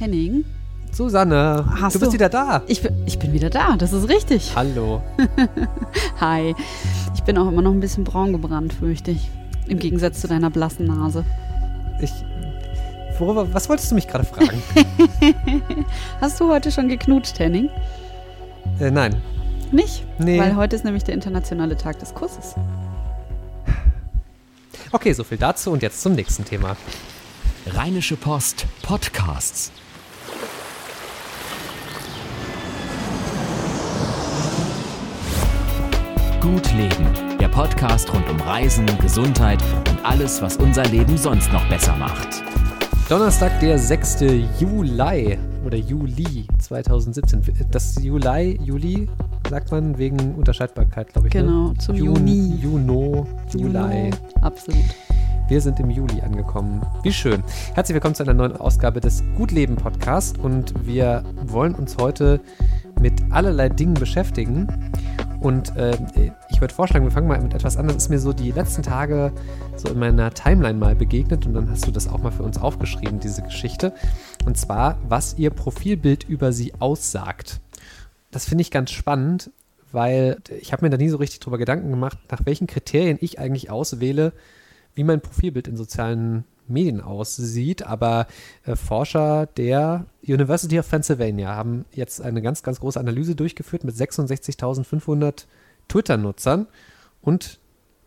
Henning. Susanne, Hast du bist du- wieder da. Ich, bin- ich bin wieder da, das ist richtig. Hallo. Hi. Ich bin auch immer noch ein bisschen braun gebrannt, fürchte ich. Im Gegensatz zu deiner blassen Nase. Ich, worüber, was wolltest du mich gerade fragen? Hast du heute schon geknutscht, Henning? äh, nein. Nicht? Nee. Weil heute ist nämlich der internationale Tag des Kusses. Okay, so viel dazu und jetzt zum nächsten Thema. Rheinische Post Podcasts. Gut Leben, der Podcast rund um Reisen, Gesundheit und alles, was unser Leben sonst noch besser macht. Donnerstag, der 6. Juli oder Juli 2017. Das Juli, Juli sagt man wegen Unterscheidbarkeit, glaube ich. Genau, ne? zum Juni. Juni. Juno, Juli. Absolut. Wir sind im Juli angekommen. Wie schön. Herzlich willkommen zu einer neuen Ausgabe des Gutleben Podcast und wir wollen uns heute mit allerlei Dingen beschäftigen. Und äh, ich würde vorschlagen, wir fangen mal mit etwas an. Das ist mir so die letzten Tage so in meiner Timeline mal begegnet und dann hast du das auch mal für uns aufgeschrieben, diese Geschichte. Und zwar, was ihr Profilbild über sie aussagt. Das finde ich ganz spannend, weil ich habe mir da nie so richtig drüber Gedanken gemacht, nach welchen Kriterien ich eigentlich auswähle, wie mein Profilbild in sozialen Medien aussieht. Aber äh, Forscher der University of Pennsylvania haben jetzt eine ganz, ganz große Analyse durchgeführt mit 66.500 Twitter-Nutzern und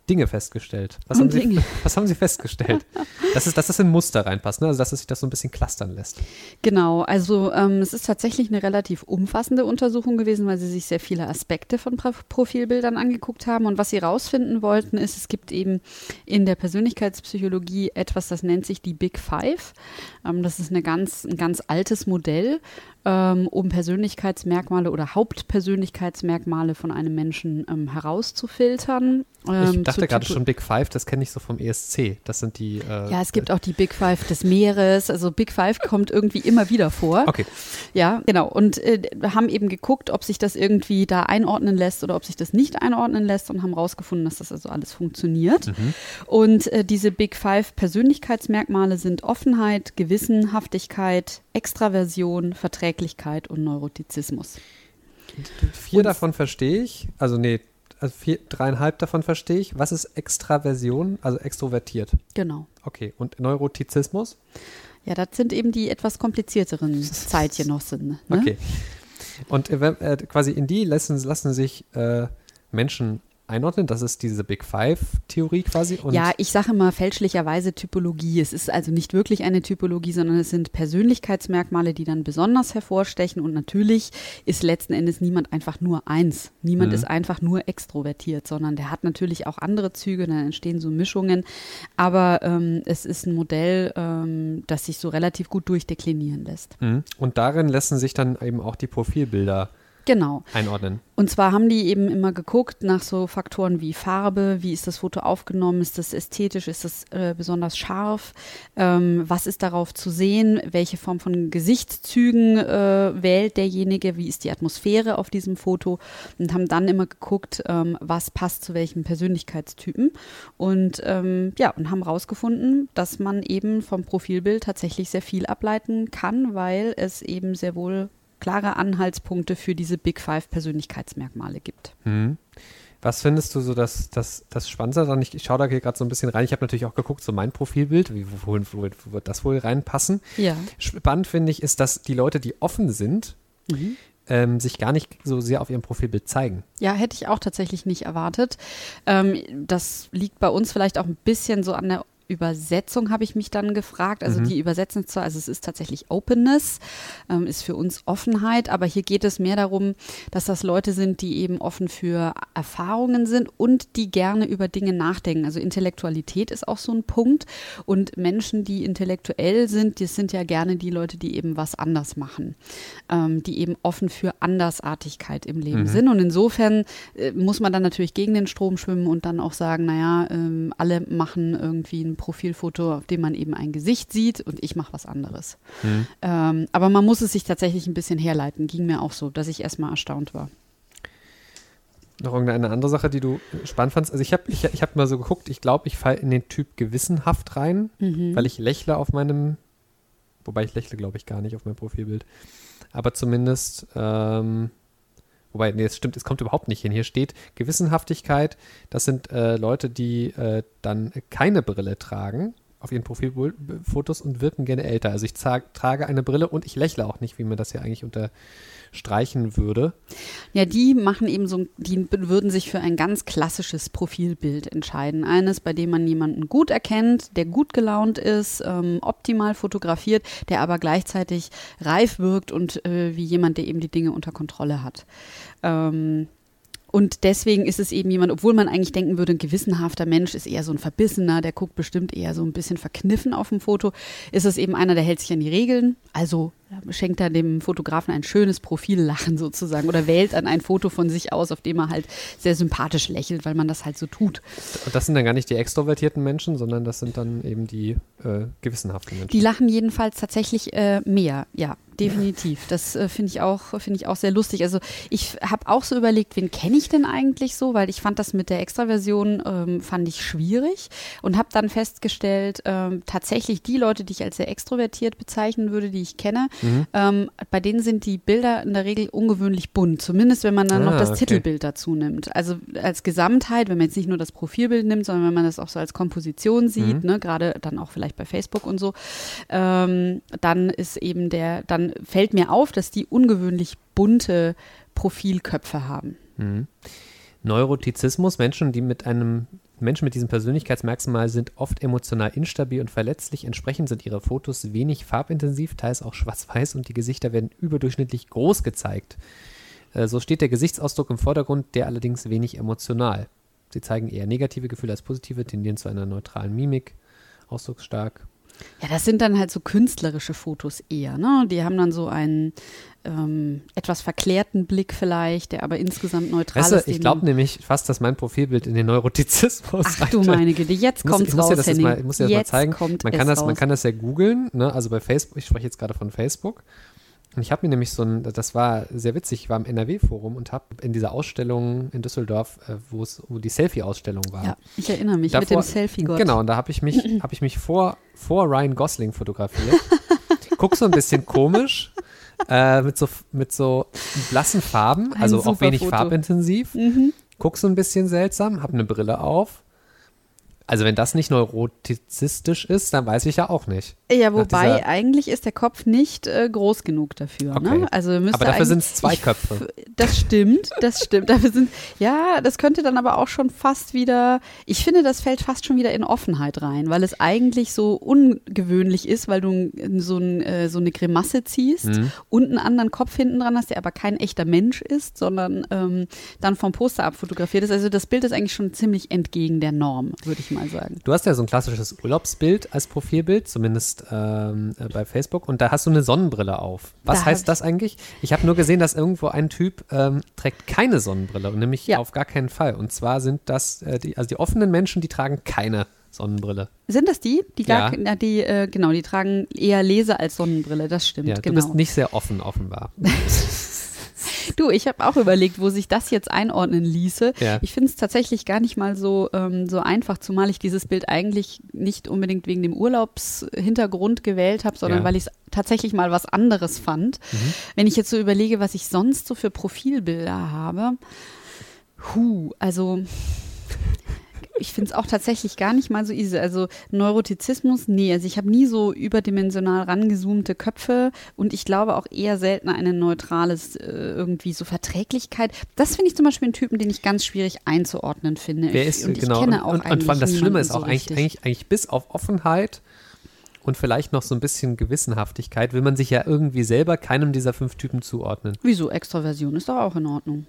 Dinge festgestellt. Was, haben, sie, Dinge. was haben sie festgestellt? dass, es, dass es in Muster reinpasst, ne? also dass es sich das so ein bisschen clustern lässt. Genau, also ähm, es ist tatsächlich eine relativ umfassende Untersuchung gewesen, weil sie sich sehr viele Aspekte von Pro Profilbildern angeguckt haben. Und was sie rausfinden wollten, ist, es gibt eben in der Persönlichkeitspsychologie etwas, das nennt sich die Big Five. Ähm, das ist eine ganz, ein ganz altes Modell, ähm, um Persönlichkeitsmerkmale oder Hauptpersönlichkeitsmerkmale von einem Menschen ähm, herauszufiltern. Ich Ähm, dachte gerade schon Big Five, das kenne ich so vom ESC. Das sind die. Äh, Ja, es gibt auch die Big Five des Meeres. Also Big Five kommt irgendwie immer wieder vor. Okay. Ja, genau. Und äh, haben eben geguckt, ob sich das irgendwie da einordnen lässt oder ob sich das nicht einordnen lässt und haben rausgefunden, dass das also alles funktioniert. Und äh, diese Big Five Persönlichkeitsmerkmale sind Offenheit, Gewissenhaftigkeit, Extraversion, Verträglichkeit und Neurotizismus. Vier Und- davon verstehe ich. Also nee, also vier, dreieinhalb davon verstehe ich. Was ist Extraversion? Also extrovertiert. Genau. Okay. Und Neurotizismus? Ja, das sind eben die etwas komplizierteren Zeitgenossen. Ne? Okay. Und äh, äh, quasi in die lassen, lassen sich äh, Menschen einordnen. Das ist diese Big Five-Theorie quasi. Und ja, ich sage immer fälschlicherweise Typologie. Es ist also nicht wirklich eine Typologie, sondern es sind Persönlichkeitsmerkmale, die dann besonders hervorstechen. Und natürlich ist letzten Endes niemand einfach nur eins. Niemand Mhm. ist einfach nur extrovertiert, sondern der hat natürlich auch andere Züge, dann entstehen so Mischungen. Aber ähm, es ist ein Modell, ähm, das sich so relativ gut durchdeklinieren lässt. Mhm. und darin lassen sich dann eben auch die Profilbilder Genau. einordnen. Und zwar haben die eben immer geguckt nach so Faktoren wie Farbe, wie ist das Foto aufgenommen, ist das ästhetisch, ist das äh, besonders scharf, ähm, was ist darauf zu sehen, welche Form von Gesichtszügen äh, wählt derjenige, wie ist die Atmosphäre auf diesem Foto und haben dann immer geguckt, ähm, was passt zu welchem Persönlichkeitstypen und ähm, ja, und haben rausgefunden, dass man eben vom Profilbild tatsächlich sehr viel ableiten kann, weil es eben sehr wohl klare Anhaltspunkte für diese Big Five Persönlichkeitsmerkmale gibt. Mhm. Was findest du so das, das, das Spannendste daran? Ich, ich schaue da hier gerade so ein bisschen rein. Ich habe natürlich auch geguckt, so mein Profilbild, wie, wo, wo, wo wird das wohl reinpassen? Ja. Spannend finde ich, ist, dass die Leute, die offen sind, Mhm. ähm, sich gar nicht so sehr auf ihrem Profilbild zeigen. Ja, hätte ich auch tatsächlich nicht erwartet. Ähm, das liegt bei uns vielleicht auch ein bisschen so an der Übersetzung habe ich mich dann gefragt. Also Mhm. die übersetzen zwar, also es ist tatsächlich Openness, ähm, ist für uns Offenheit, aber hier geht es mehr darum, dass das Leute sind, die eben offen für Erfahrungen sind und die gerne über Dinge nachdenken. Also Intellektualität ist auch so ein Punkt. Und Menschen, die intellektuell sind, das sind ja gerne die Leute, die eben was anders machen, ähm, die eben offen für Andersartigkeit im Leben Mhm. sind. Und insofern äh, muss man dann natürlich gegen den Strom schwimmen und dann auch sagen, naja, ähm, alle machen irgendwie ein Profilfoto, auf dem man eben ein Gesicht sieht und ich mache was anderes. Mhm. Ähm, aber man muss es sich tatsächlich ein bisschen herleiten. Ging mir auch so, dass ich erstmal erstaunt war. Noch irgendeine andere Sache, die du spannend fandst? Also ich habe ich, ich hab mal so geguckt, ich glaube, ich falle in den Typ gewissenhaft rein, Mhm. weil ich lächle auf meinem Wobei ich lächle, glaube ich, gar nicht auf mein Profilbild. Aber zumindest, ähm, wobei, nee, es stimmt, es kommt überhaupt nicht hin. Hier steht Gewissenhaftigkeit. Das sind äh, Leute, die äh, dann keine Brille tragen auf ihren Profilfotos und wirken gerne älter. Also ich trage eine Brille und ich lächle auch nicht, wie mir das hier eigentlich unterstreichen würde. Ja, die machen eben so, die würden sich für ein ganz klassisches Profilbild entscheiden. Eines, bei dem man jemanden gut erkennt, der gut gelaunt ist, ähm, optimal fotografiert, der aber gleichzeitig reif wirkt und äh, wie jemand, der eben die Dinge unter Kontrolle hat. Ähm, und deswegen ist es eben jemand, obwohl man eigentlich denken würde, ein gewissenhafter Mensch ist eher so ein Verbissener, der guckt bestimmt eher so ein bisschen verkniffen auf dem Foto, ist es eben einer, der hält sich an die Regeln, also schenkt er dem Fotografen ein schönes Profillachen sozusagen oder wählt dann ein Foto von sich aus, auf dem er halt sehr sympathisch lächelt, weil man das halt so tut. Und das sind dann gar nicht die extrovertierten Menschen, sondern das sind dann eben die äh, gewissenhaften Menschen. Die lachen jedenfalls tatsächlich äh, mehr, ja definitiv. Das äh, finde ich auch finde ich auch sehr lustig. Also ich habe auch so überlegt, wen kenne ich denn eigentlich so, weil ich fand das mit der Extraversion ähm, fand ich schwierig und habe dann festgestellt, ähm, tatsächlich die Leute, die ich als sehr extrovertiert bezeichnen würde, die ich kenne, mhm. ähm, bei denen sind die Bilder in der Regel ungewöhnlich bunt. Zumindest wenn man dann ah, noch das okay. Titelbild dazu nimmt. Also als Gesamtheit, wenn man jetzt nicht nur das Profilbild nimmt, sondern wenn man das auch so als Komposition sieht, mhm. ne, gerade dann auch vielleicht bei Facebook und so, ähm, dann ist eben der dann fällt mir auf, dass die ungewöhnlich bunte Profilköpfe haben. Mhm. Neurotizismus, Menschen, die mit einem Menschen mit diesem Persönlichkeitsmerkmal sind oft emotional instabil und verletzlich. Entsprechend sind ihre Fotos wenig farbintensiv, teils auch schwarz-weiß und die Gesichter werden überdurchschnittlich groß gezeigt. Äh, so steht der Gesichtsausdruck im Vordergrund, der allerdings wenig emotional. Sie zeigen eher negative Gefühle als positive, tendieren zu einer neutralen Mimik, ausdrucksstark, ja, das sind dann halt so künstlerische Fotos eher, ne? Die haben dann so einen ähm, etwas verklärten Blick vielleicht, der aber insgesamt neutral weißt ist. Ich glaube nämlich fast, dass mein Profilbild in den Neurotizismus Ach du meine Güte, jetzt kommt es raus, ja das Henning. Mal, ich muss dir das mal zeigen. Man kann das, man kann das ja googeln, ne? also bei Facebook, ich spreche jetzt gerade von Facebook. Und ich habe mir nämlich so ein, das war sehr witzig, ich war im NRW-Forum und habe in dieser Ausstellung in Düsseldorf, äh, wo es, wo die Selfie-Ausstellung war. Ja, ich erinnere mich, Davor, mit dem Selfie-Gott. Genau, und da habe ich mich, habe ich mich vor, vor Ryan Gosling fotografiert. Guck so ein bisschen komisch, äh, mit so, mit so blassen Farben, ein also auch wenig Foto. farbintensiv. Mhm. Guck so ein bisschen seltsam, habe eine Brille auf also wenn das nicht neurotizistisch ist, dann weiß ich ja auch nicht. Ja, wobei eigentlich ist der Kopf nicht äh, groß genug dafür. Ne? Okay. Ne? Also aber dafür sind es zwei Köpfe. das stimmt, das stimmt. Dafür sind, ja, das könnte dann aber auch schon fast wieder, ich finde, das fällt fast schon wieder in Offenheit rein, weil es eigentlich so ungewöhnlich ist, weil du so, ein, äh, so eine Grimasse ziehst mhm. und einen anderen Kopf hinten dran hast, der aber kein echter Mensch ist, sondern ähm, dann vom Poster abfotografiert ist. Also das Bild ist eigentlich schon ziemlich entgegen der Norm, würde ich mal sagen. Du hast ja so ein klassisches Urlaubsbild als Profilbild, zumindest ähm, äh, bei Facebook, und da hast du eine Sonnenbrille auf. Was da heißt das eigentlich? Ich habe nur gesehen, dass irgendwo ein Typ ähm, trägt keine Sonnenbrille, und nämlich ja. auf gar keinen Fall. Und zwar sind das äh, die, also die offenen Menschen, die tragen keine Sonnenbrille. Sind das die? Die, gar, ja. die äh, genau, die tragen eher Laser als Sonnenbrille, das stimmt. Ja, du genau. bist nicht sehr offen, offenbar. Du, ich habe auch überlegt, wo sich das jetzt einordnen ließe. Ja. Ich finde es tatsächlich gar nicht mal so, ähm, so einfach, zumal ich dieses Bild eigentlich nicht unbedingt wegen dem Urlaubshintergrund gewählt habe, sondern ja. weil ich es tatsächlich mal was anderes fand. Mhm. Wenn ich jetzt so überlege, was ich sonst so für Profilbilder habe, hu, also ich finde es auch tatsächlich gar nicht mal so easy. Also Neurotizismus, nee, also ich habe nie so überdimensional rangezoomte Köpfe und ich glaube auch eher selten eine neutrales äh, irgendwie so Verträglichkeit. Das finde ich zum Beispiel einen Typen, den ich ganz schwierig einzuordnen finde. Wer ist, und genau, ich kenne auch und, und, und das Schlimme ist auch so eigentlich, eigentlich, eigentlich bis auf Offenheit und vielleicht noch so ein bisschen Gewissenhaftigkeit will man sich ja irgendwie selber keinem dieser fünf Typen zuordnen. Wieso? Extraversion ist doch auch in Ordnung.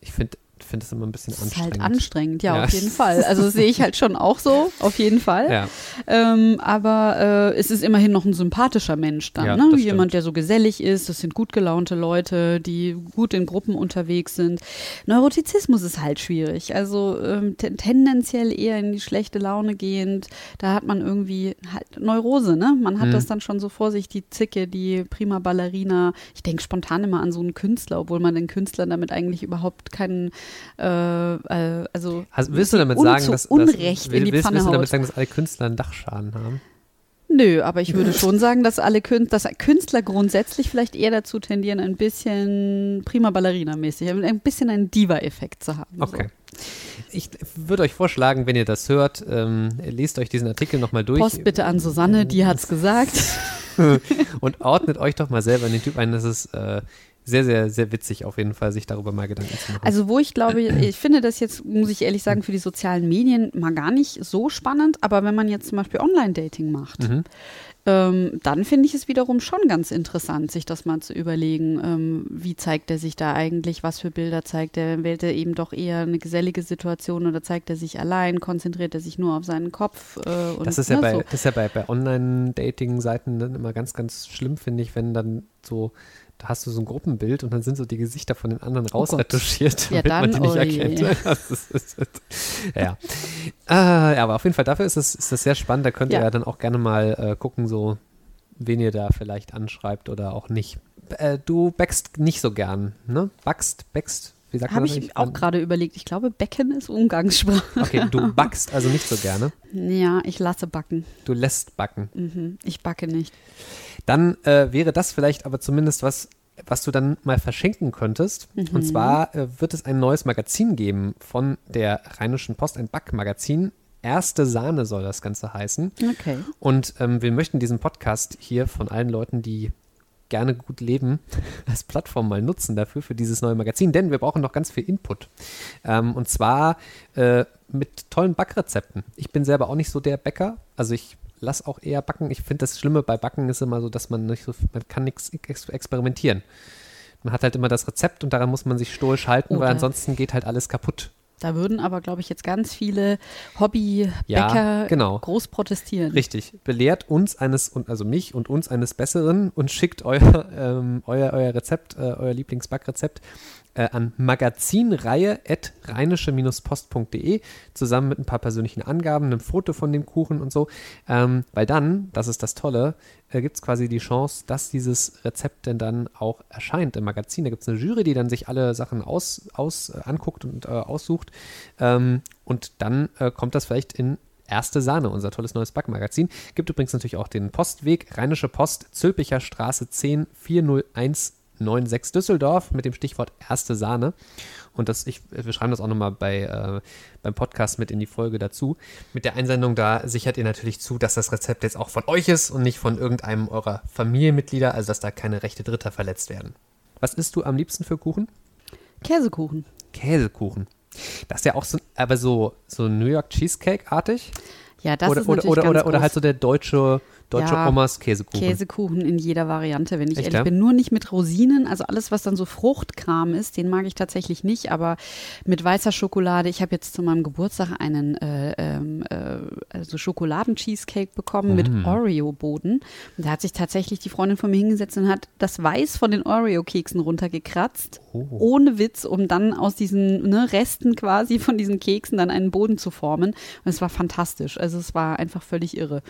Ich finde finde es immer ein bisschen anstrengend. Ist halt anstrengend, ja, ja, auf jeden Fall. Also sehe ich halt schon auch so, auf jeden Fall. Ja. Ähm, aber äh, es ist immerhin noch ein sympathischer Mensch dann, ja, ne? Jemand, der so gesellig ist. Das sind gut gelaunte Leute, die gut in Gruppen unterwegs sind. Neurotizismus ist halt schwierig. Also ähm, tendenziell eher in die schlechte Laune gehend. Da hat man irgendwie halt Neurose, ne? Man hat mhm. das dann schon so vor sich, die Zicke, die prima Ballerina. Ich denke spontan immer an so einen Künstler, obwohl man den Künstlern damit eigentlich überhaupt keinen äh, äh, also willst du damit sagen, dass, Unrecht dass, in die willst, Pfanne willst du damit sagen, dass alle Künstler einen Dachschaden haben? Nö, aber ich würde schon sagen, dass alle Künstler, dass Künstler grundsätzlich vielleicht eher dazu tendieren, ein bisschen prima Ballerina-mäßig, ein bisschen einen Diva-Effekt zu haben. Okay. Ich würde euch vorschlagen, wenn ihr das hört, ähm, lest euch diesen Artikel nochmal durch. Post bitte an Susanne, die hat's gesagt. und ordnet euch doch mal selber in den Typ ein. Das ist äh, sehr, sehr, sehr witzig auf jeden Fall, sich darüber mal Gedanken zu machen. Also wo ich glaube, ich finde das jetzt, muss ich ehrlich sagen, für die sozialen Medien mal gar nicht so spannend, aber wenn man jetzt zum Beispiel Online-Dating macht, Mhm. ähm, dann finde ich es wiederum schon ganz interessant, sich das mal zu überlegen, ähm, wie zeigt er sich da eigentlich, was für Bilder zeigt er, wählt er eben doch eher eine gesellige Situation oder zeigt er sich allein, konzentriert er sich nur auf seinen Kopf äh, und Das ist ja ne, bei, so. das ist ja bei, bei Online-Dating-Seiten dann immer ganz, ganz schlimm, finde ich, wenn dann so, hast du so ein Gruppenbild und dann sind so die Gesichter von den anderen Oh rausretuschiert, Ja, damit man die dann, nicht oh erkennt. Das ist, ist, ja. Äh, aber auf jeden Fall dafür ist es, ist das sehr spannend. Da könnt ihr Ja. dann auch gerne mal äh, gucken, so wen ihr da vielleicht anschreibt oder auch nicht. Äh, du backst nicht so gern, ne? Backst, backst, wie sagt Habe man das? ich auch gerade überlegt. Ich glaube, Becken ist Umgangssprache. Okay, du backst also nicht so gerne. Ja, ich lasse backen. Du lässt backen. Mhm. Ich backe nicht. Dann äh, wäre das vielleicht aber zumindest was, was du dann mal verschenken könntest. Und zwar äh, wird es ein neues Magazin geben von der Rheinischen Post, ein Backmagazin. Erste Sahne soll das Ganze heißen. Okay. Und ähm, wir möchten diesen Podcast hier von allen Leuten, die gerne gut leben, als Plattform mal nutzen dafür, für dieses neue Magazin, denn wir brauchen noch ganz viel Input. Ähm, und zwar äh, mit tollen Backrezepten. Ich bin selber auch nicht so der Bäcker, also ich lasse auch eher backen. Ich finde das Schlimme bei Backen ist immer so, dass man nicht so, man kann nichts ex experimentieren. Man hat halt immer das Rezept und daran muss man sich stoisch halten, weil Oder- ansonsten geht halt alles kaputt. Da würden aber, glaube ich, jetzt ganz viele Hobbybäcker Ja, genau. groß protestieren. Richtig. Belehrt uns eines, und also mich und uns eines Besseren und schickt euer, ähm, euer, euer Rezept, äh, euer Lieblingsbackrezept äh, an magazinreihe.rheinische-post.de zusammen mit ein paar persönlichen Angaben, einem Foto von dem Kuchen und so. Ähm, weil dann, das ist das Tolle, äh, gibt es quasi die Chance, dass dieses Rezept denn dann auch erscheint im Magazin. Da gibt es eine Jury, die dann sich alle Sachen aus, aus äh, anguckt und äh, aussucht. Ähm, und dann äh, kommt das vielleicht in Erste Sahne, unser tolles neues Backmagazin. Gibt übrigens natürlich auch den Postweg, Rheinische Post, Zülpicher Straße 10 40196 Düsseldorf mit dem Stichwort Erste Sahne. Und das, ich, wir schreiben das auch nochmal bei, äh, beim Podcast mit in die Folge dazu. Mit der Einsendung da sichert ihr natürlich zu, dass das Rezept jetzt auch von euch ist und nicht von irgendeinem eurer Familienmitglieder, also dass da keine Rechte Dritter verletzt werden. Was isst du am liebsten für Kuchen? Käsekuchen. Käsekuchen. Das ist ja auch so, aber so, so New York Cheesecake-artig. Ja, das oder, ist oder, natürlich oder, ganz oder, oder groß. halt so der deutsche, deutsche Ja, Omas Käsekuchen. Käsekuchen in jeder Variante, wenn ich Echt, ehrlich ja? bin. Nur nicht mit Rosinen, also alles, was dann so Fruchtkram ist, den mag ich tatsächlich nicht, aber mit weißer Schokolade. Ich habe jetzt zu meinem Geburtstag einen äh, ähm, äh, also Schokoladen-Cheesecake bekommen mit Mm. Oreo-Boden. Und da hat sich tatsächlich die Freundin von mir hingesetzt und hat das Weiß von den Oreo-Keksen runtergekratzt, Oh. ohne Witz, um dann aus diesen ne, Resten quasi von diesen Keksen dann einen Boden zu formen. Und es war fantastisch. Also es war einfach völlig irre.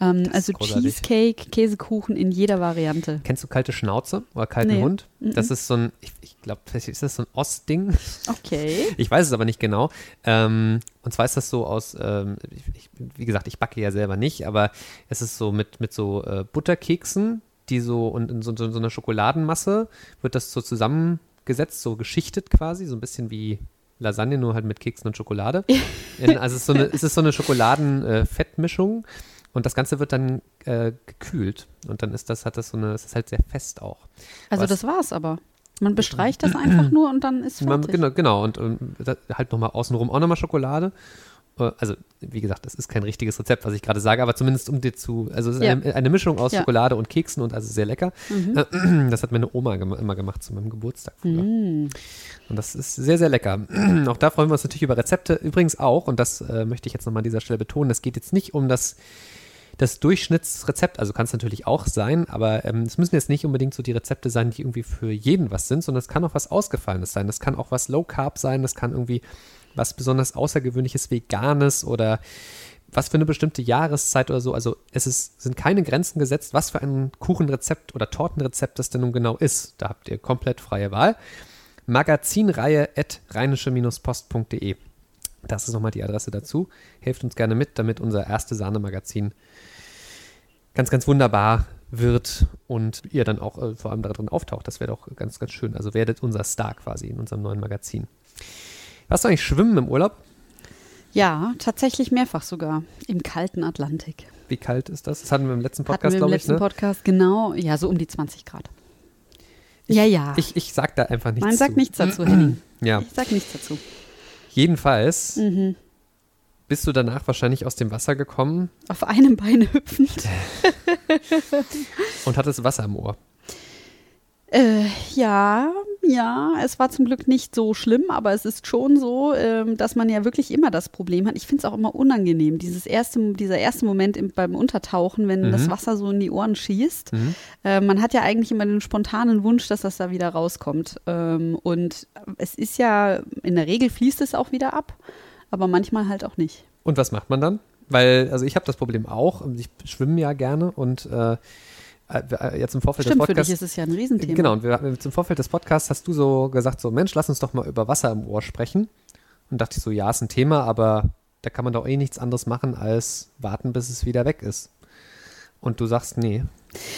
Ähm, ist also großartig. Cheesecake, Käsekuchen in jeder Variante. Kennst du kalte Schnauze oder kalten Nee. Hund? Das ist so ein, ich, ich glaube, ist das so ein Ostding. Okay. Ich weiß es aber nicht genau. Ähm, und zwar ist das so aus, ähm, ich, wie gesagt, ich backe ja selber nicht, aber es ist so mit, mit so äh, Butterkeksen, die so und in so, so, so einer Schokoladenmasse wird das so zusammengesetzt, so geschichtet quasi, so ein bisschen wie Lasagne, nur halt mit Keksen und Schokolade. In, also es ist so eine, es ist so eine Schokoladen-Fettmischung und das Ganze wird dann äh, gekühlt und dann ist das, hat das so eine, es ist halt sehr fest auch. Also Was- das war's aber. Man bestreicht das einfach nur und dann ist Man, fertig. genau, genau, und, und halt nochmal außenrum auch nochmal Schokolade. Äh, Also, wie gesagt, das ist kein richtiges Rezept, was ich gerade sage, aber zumindest um dir zu, also es ist Ja. eine, eine Mischung aus Ja. Schokolade und Keksen und also sehr lecker. Mhm. Äh, Das hat meine Oma gema immer gemacht zu meinem Geburtstag früher. Mm. Und das ist sehr, sehr lecker. auch da freuen wir uns natürlich über Rezepte. Übrigens auch, und das äh, möchte ich jetzt nochmal an dieser Stelle betonen, es geht jetzt nicht um das, das Durchschnittsrezept, also kann es natürlich auch sein, aber ähm, es müssen jetzt nicht unbedingt so die Rezepte sein, die irgendwie für jeden was sind, sondern es kann auch was Ausgefallenes sein. Das kann auch was Low Carb sein, das kann irgendwie was besonders Außergewöhnliches Veganes oder was für eine bestimmte Jahreszeit oder so. Also es ist, sind keine Grenzen gesetzt, was für ein Kuchenrezept oder Tortenrezept das denn nun genau ist. Da habt ihr komplett freie Wahl. Magazinreihe at rheinische-post.de. Das ist nochmal die Adresse dazu. Helft uns gerne mit, damit unser erste Sahne-Magazin ganz, ganz wunderbar wird und ihr dann auch äh, vor allem darin auftaucht. Das wäre doch ganz, ganz schön. Also werdet unser Star quasi in unserem neuen Magazin. Warst du eigentlich schwimmen im Urlaub? Ja, tatsächlich mehrfach sogar. Im kalten Atlantik. Wie kalt ist das? Das hatten wir im letzten Podcast, im glaube ich. letzten Ne? Podcast, genau. Ja, so um die 20 Grad. ja, ja. Ich, ich sag da einfach nichts Nein, sag zu. nichts dazu, Henning. Ja, Ich sag nichts dazu. Jedenfalls Mhm. bist du danach wahrscheinlich aus dem Wasser gekommen Auf einem Bein hüpfend. und hattest Wasser im Ohr. Äh, ja, ja, es war zum Glück nicht so schlimm, aber es ist schon so, ähm, dass man ja wirklich immer das Problem hat. Ich finde es auch immer unangenehm, dieses erste, dieser erste Moment im, beim Untertauchen, wenn Mhm. das Wasser so in die Ohren schießt. Mhm. Äh, man hat ja eigentlich immer den spontanen Wunsch, dass das da wieder rauskommt. Ähm, und es ist ja, in der Regel fließt es auch wieder ab, aber manchmal halt auch nicht. Und was macht man dann? Weil, also ich habe das Problem auch. Ich schwimme ja gerne und äh, äh, jetzt im Vorfeld Stimmt, des für dich Podcasts. ist es ja ein Riesenthema. Genau, und wir, zum Vorfeld des Podcasts hast du so gesagt, so Mensch, lass uns doch mal über Wasser im Ohr sprechen. Und dachte ich so, ja, ist ein Thema, aber da kann man doch eh nichts anderes machen, als warten, bis es wieder weg ist. Und du sagst, nee,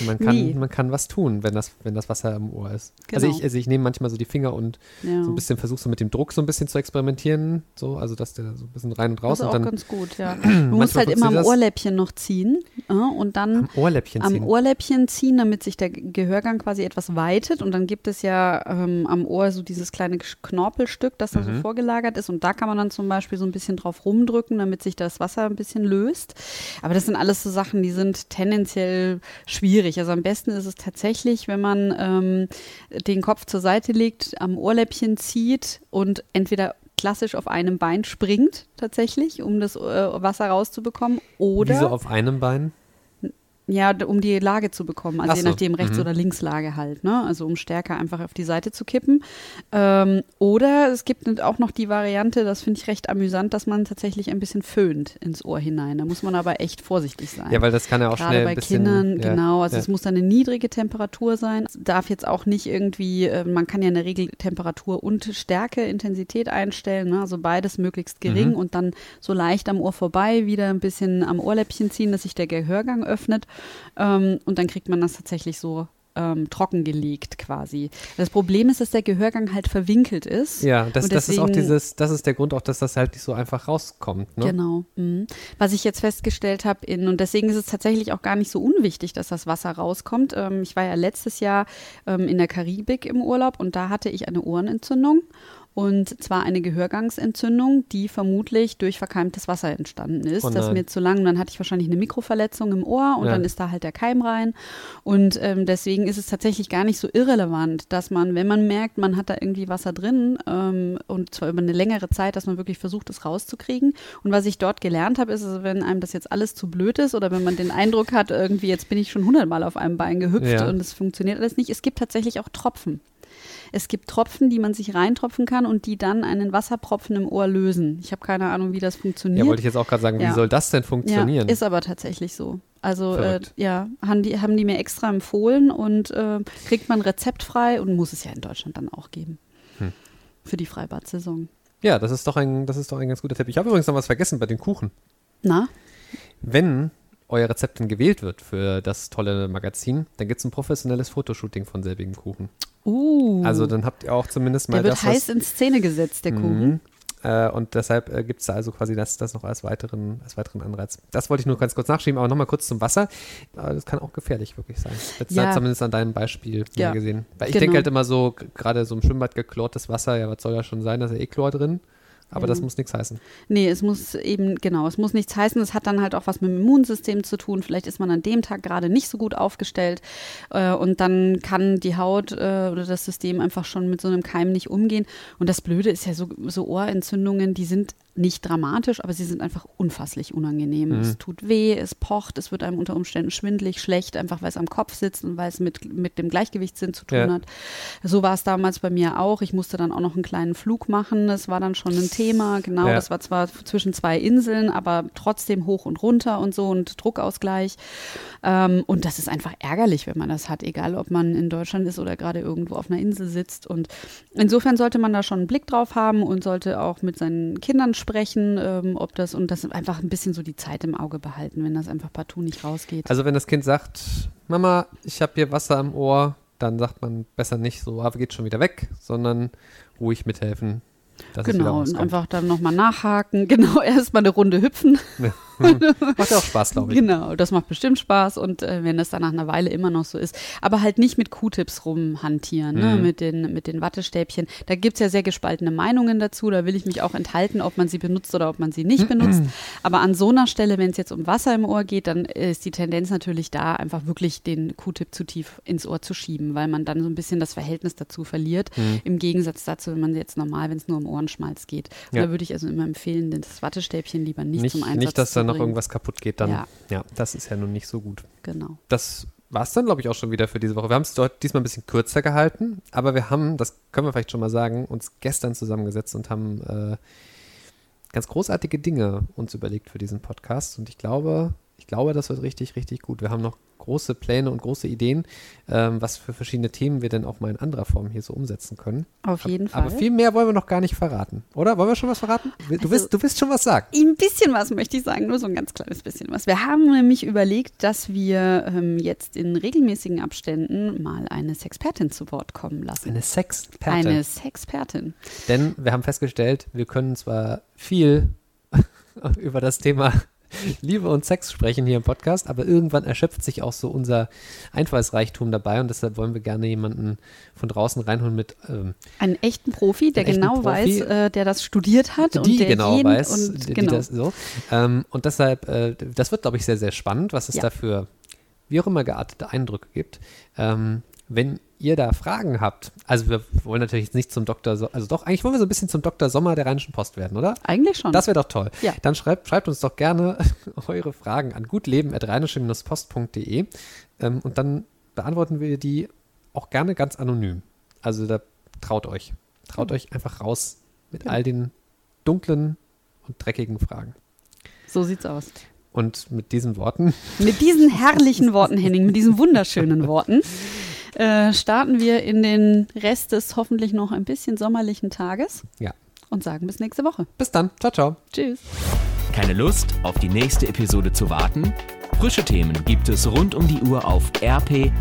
man kann, Nee. man kann was tun, wenn das, wenn das Wasser im Ohr ist. Also Genau. ich, also ich nehme manchmal so die Finger und Ja. so ein bisschen versuche so mit dem Druck so ein bisschen zu experimentieren, so, also dass der so ein bisschen rein und raus das ist und auch dann ganz gut, ja. Du musst halt immer am das. Ohrläppchen noch ziehen äh, und dann am Ohrläppchen am ziehen. Ohrläppchen ziehen, damit sich der Gehörgang quasi etwas weitet. Und dann gibt es ja ähm, am Ohr so dieses kleine Knorpelstück, das da Mhm. so vorgelagert ist. Und da kann man dann zum Beispiel so ein bisschen drauf rumdrücken, damit sich das Wasser ein bisschen löst. Aber das sind alles so Sachen, die sind tendenziell schwierig. Also am besten ist es tatsächlich, wenn man ähm, den Kopf zur Seite legt, am Ohrläppchen zieht und entweder klassisch auf einem Bein springt tatsächlich, um das äh, Wasser rauszubekommen. Oder Wieso auf einem Bein? Ja, um die Lage zu bekommen. Also Ach je so, nachdem Rechts- mhm. oder Linkslage halt, ne? Also um stärker einfach auf die Seite zu kippen. Ähm, oder es gibt auch noch die Variante, das finde ich recht amüsant, dass man tatsächlich ein bisschen föhnt ins Ohr hinein. Da muss man aber echt vorsichtig sein. Ja, weil das kann ja auch Gerade schnell bei ein bisschen, Kindern, ja, genau. Also ja. es muss dann eine niedrige Temperatur sein. Es darf jetzt auch nicht irgendwie, äh, man kann ja in der Regel Temperatur und Stärke, Intensität einstellen. Ne? Also beides möglichst gering Mhm. und dann so leicht am Ohr vorbei, wieder ein bisschen am Ohrläppchen ziehen, dass sich der Gehörgang öffnet. Ähm, und dann kriegt man das tatsächlich so ähm, trockengelegt quasi. Das Problem ist, dass der Gehörgang halt verwinkelt ist. Ja, das, das ist auch dieses, das ist der Grund auch, dass das halt nicht so einfach rauskommt. Ne? Genau. Mhm. Was ich jetzt festgestellt habe, in, und deswegen ist es tatsächlich auch gar nicht so unwichtig, dass das Wasser rauskommt. Ähm, ich war ja letztes Jahr ähm, in der Karibik im Urlaub und da hatte ich eine Ohrenentzündung. Und zwar eine Gehörgangsentzündung, die vermutlich durch verkeimtes Wasser entstanden ist. Oh das mir zu lang, und dann hatte ich wahrscheinlich eine Mikroverletzung im Ohr und Ja. dann ist da halt der Keim rein. Und ähm, deswegen ist es tatsächlich gar nicht so irrelevant, dass man, wenn man merkt, man hat da irgendwie Wasser drin ähm, und zwar über eine längere Zeit, dass man wirklich versucht, es rauszukriegen. Und was ich dort gelernt habe, ist, also wenn einem das jetzt alles zu blöd ist oder wenn man den Eindruck hat, irgendwie jetzt bin ich schon hundertmal auf einem Bein gehüpft Ja. und es funktioniert alles nicht, es gibt tatsächlich auch Tropfen. Es gibt Tropfen, die man sich reintropfen kann und die dann einen Wasserpropfen im Ohr lösen. Ich habe keine Ahnung, wie das funktioniert. Ja, wollte ich jetzt auch gerade sagen, wie Ja. soll das denn funktionieren? Ja, ist aber tatsächlich so. Also äh, ja, haben die, haben die mir extra empfohlen und äh, kriegt man rezeptfrei und muss es ja in Deutschland dann auch geben. Hm. Für die Freibad-Saison. ja, das ist doch ein, das ist doch ein ganz guter Tipp. Ich habe übrigens noch was vergessen bei den Kuchen. Na? Wenn euer Rezept dann gewählt wird für das tolle Magazin, dann gibt es ein professionelles Fotoshooting von selbigen Kuchen. Uh. Also dann habt ihr auch zumindest mal der wird das, heiß in Szene gesetzt, der Kuchen. Mhm. Äh, und deshalb äh, gibt es da also quasi das, das noch als weiteren, als weiteren Anreiz. Das wollte ich nur ganz kurz nachschieben, aber nochmal kurz zum Wasser. Aber das kann auch gefährlich wirklich sein. Jetzt Ja. zumindest an deinem Beispiel Ja. gesehen. Weil ich Genau. denke halt immer so, gerade so im Schwimmbad geklortes Wasser, ja, was soll da schon sein, da ist ja eh Chlor drin. Aber das muss nichts heißen. Nee, es muss eben, genau, es muss nichts heißen. Es hat dann halt auch was mit dem Immunsystem zu tun. Vielleicht ist man an dem Tag gerade nicht so gut aufgestellt äh, und dann kann die Haut äh, oder das System einfach schon mit so einem Keim nicht umgehen. Und das Blöde ist ja so, so Ohrentzündungen, die sind nicht dramatisch, aber sie sind einfach unfasslich unangenehm. Mhm. Es tut weh, es pocht, es wird einem unter Umständen schwindlig, schlecht, einfach weil es am Kopf sitzt und weil es mit, mit dem Gleichgewichtssinn zu tun Ja. hat. So war es damals bei mir auch. Ich musste dann auch noch einen kleinen Flug machen. Das war dann schon ein Thema. Genau, Ja. das war zwar zwischen zwei Inseln, aber trotzdem hoch und runter und so und Druckausgleich. Ähm, und das ist einfach ärgerlich, wenn man das hat, egal ob man in Deutschland ist oder gerade irgendwo auf einer Insel sitzt. Und insofern sollte man da schon einen Blick drauf haben und sollte auch mit seinen Kindern absprechen, ähm, ob das und das einfach ein bisschen so die Zeit im Auge behalten, wenn das einfach partout nicht rausgeht. Also wenn das Kind sagt, Mama, ich habe hier Wasser am Ohr, dann sagt man besser nicht so, aber geht schon wieder weg, sondern ruhig mithelfen. genau, und einfach dann nochmal nachhaken, genau, erstmal eine Runde hüpfen. Macht ja auch Spaß, glaube ich. Genau, das macht bestimmt Spaß und äh, wenn das dann nach einer Weile immer noch so ist. Aber halt nicht mit Q-Tips rumhantieren, ne? Mhm. mit, den, mit den Wattestäbchen. Da gibt's ja sehr gespaltene Meinungen dazu. Da will ich mich auch enthalten, ob man sie benutzt oder ob man sie nicht benutzt. Aber an so einer Stelle, wenn es jetzt um Wasser im Ohr geht, dann ist die Tendenz natürlich da, einfach wirklich den Q-Tip zu tief ins Ohr zu schieben, weil man dann so ein bisschen das Verhältnis dazu verliert. Im Gegensatz dazu, wenn man jetzt normal, wenn es nur um Ohrenschmalz geht. Ja. Da würde ich also immer empfehlen, das Wattestäbchen lieber nicht, Nicht, zum Einsatz nicht dass zu da noch irgendwas kaputt geht, dann. Ja. Ja. das ist ja nun nicht so gut. Genau. Das war es dann, glaube ich, auch schon wieder für diese Woche. Wir haben es dort diesmal ein bisschen kürzer gehalten, aber wir haben, das können wir vielleicht schon mal sagen, uns gestern zusammengesetzt und haben äh, ganz großartige Dinge uns überlegt für diesen Podcast. Und ich glaube, ich glaube, das wird richtig, richtig gut. Wir haben noch große Pläne und große Ideen, ähm, was für verschiedene Themen wir denn auch mal in anderer Form hier so umsetzen können. Auf jeden Fall. Aber viel mehr wollen wir noch gar nicht verraten, oder? Wollen wir schon was verraten? Du, Also- willst, du willst schon was sagen. Ein bisschen was möchte ich sagen, nur so ein ganz kleines bisschen was. Wir haben nämlich überlegt, dass wir ähm, jetzt in regelmäßigen Abständen mal eine Sexpertin zu Wort kommen lassen. Eine Sexperte. Eine Sexpertin. Denn wir haben festgestellt, wir können zwar viel über das Thema Liebe und Sex sprechen hier im Podcast, aber irgendwann erschöpft sich auch so unser Einfallsreichtum dabei und deshalb wollen wir gerne jemanden von draußen reinholen mit ähm, Einen echten Profi, der echten genau Profi. weiß, äh, der das studiert hat und die der genau jeden weiß, und die, genau. die das so. Ähm, und deshalb, äh, das wird, glaube ich, sehr, sehr spannend, was es Ja. dafür, wie auch immer geartete Eindrücke gibt. Ähm, wenn ihr da Fragen habt, also wir wollen natürlich jetzt nicht zum Dr. So also doch, eigentlich wollen wir so ein bisschen zum Dr. Sommer der Rheinischen Post werden, oder? Eigentlich schon. Das wäre doch toll. Ja. Dann schreibt, schreibt uns doch gerne eure Fragen an gutleben.rheinische-post.de ähm, und dann beantworten wir die auch gerne ganz anonym. Also da traut euch. Traut euch einfach raus mit Ja. all den dunklen und dreckigen Fragen. so sieht's aus. Und mit diesen Worten, Mit diesen herrlichen Worten, Henning, mit diesen wunderschönen Worten, äh, starten wir in den Rest des hoffentlich noch ein bisschen sommerlichen Tages ja. und sagen bis nächste Woche. Bis dann. Ciao, ciao. Tschüss. Keine Lust, auf die nächste Episode zu warten? Frische Themen gibt es rund um die Uhr auf rp-online.de.